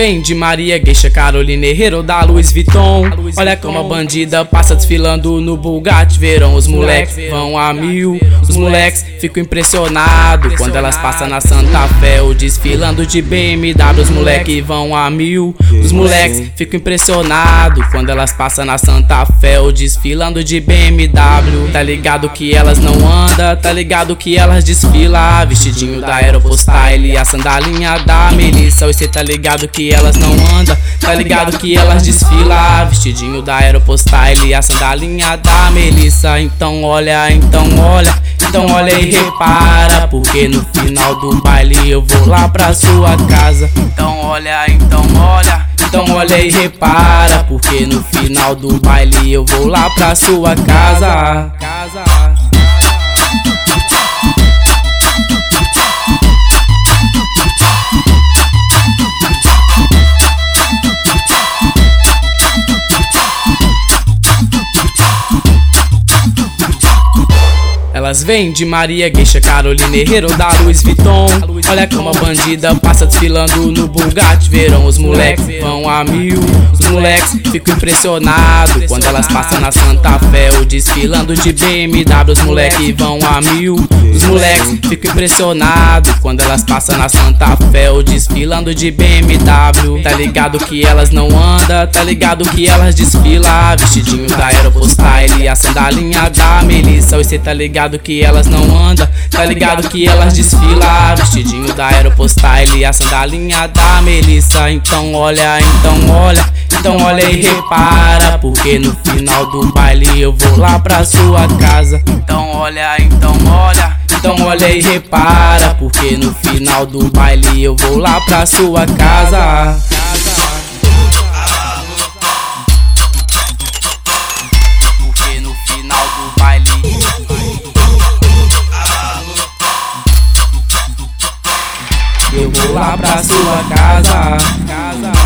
vêm de Maria Gueixa, Carolina Herrero da Luiz Vuitton. Olha como a bandida passa desfilando no Bugatti. Verão os moleques vão a mil. Os moleques ficam impressionados quando elas passam na Santa Fé. Ou desfilando de BMW, os moleques vão a mil. Os moleques ficam impressionados quando elas passam na Santa Fé. Ou desfilando de BMW. Tá ligado que elas não andam, tá ligado que elas desfilam. Vestidinho da Aeropostyle, a sandalinha da Melissa. E cê tá ligado que elas não andam, tá ligado que elas desfilam. Vestidinho da Aeropostyle, a sandalinha da Melissa. Então olha, então olha, então olha e repara. Porque no final do baile eu vou lá pra sua casa. Então olha, então olha. Então olha e repara, porque no final do baile eu vou lá pra sua casa. Elas vêm de Maria Gueixa, Carolina Herrero da Luiz Vuitton. Olha como a bandida passa desfilando no Bugatti. Verão os moleques vão a mil. Moleques ficam impressionados quando elas passam na Santa Fé. Ou desfilando de BMW, os moleques vão a mil. Os moleques ficam impressionados quando elas passam na Santa Fé. Ou desfilando de BMW. Tá ligado que elas não andam, tá ligado que elas desfilam. Vestidinho da Aeropostyle, a sandalinha da Melissa. E cê tá ligado que elas não andam, tá ligado que elas desfilam. Vestidinho da Aeropostyle, a sandalinha da Melissa. Então olha, então olha, então olha e repara. Porque no final do baile eu vou lá pra sua casa. Então olha, então olha. Então olha e repara, porque no final do baile eu vou lá pra sua casa. Porque no final do baile eu vou lá pra sua casa. casa.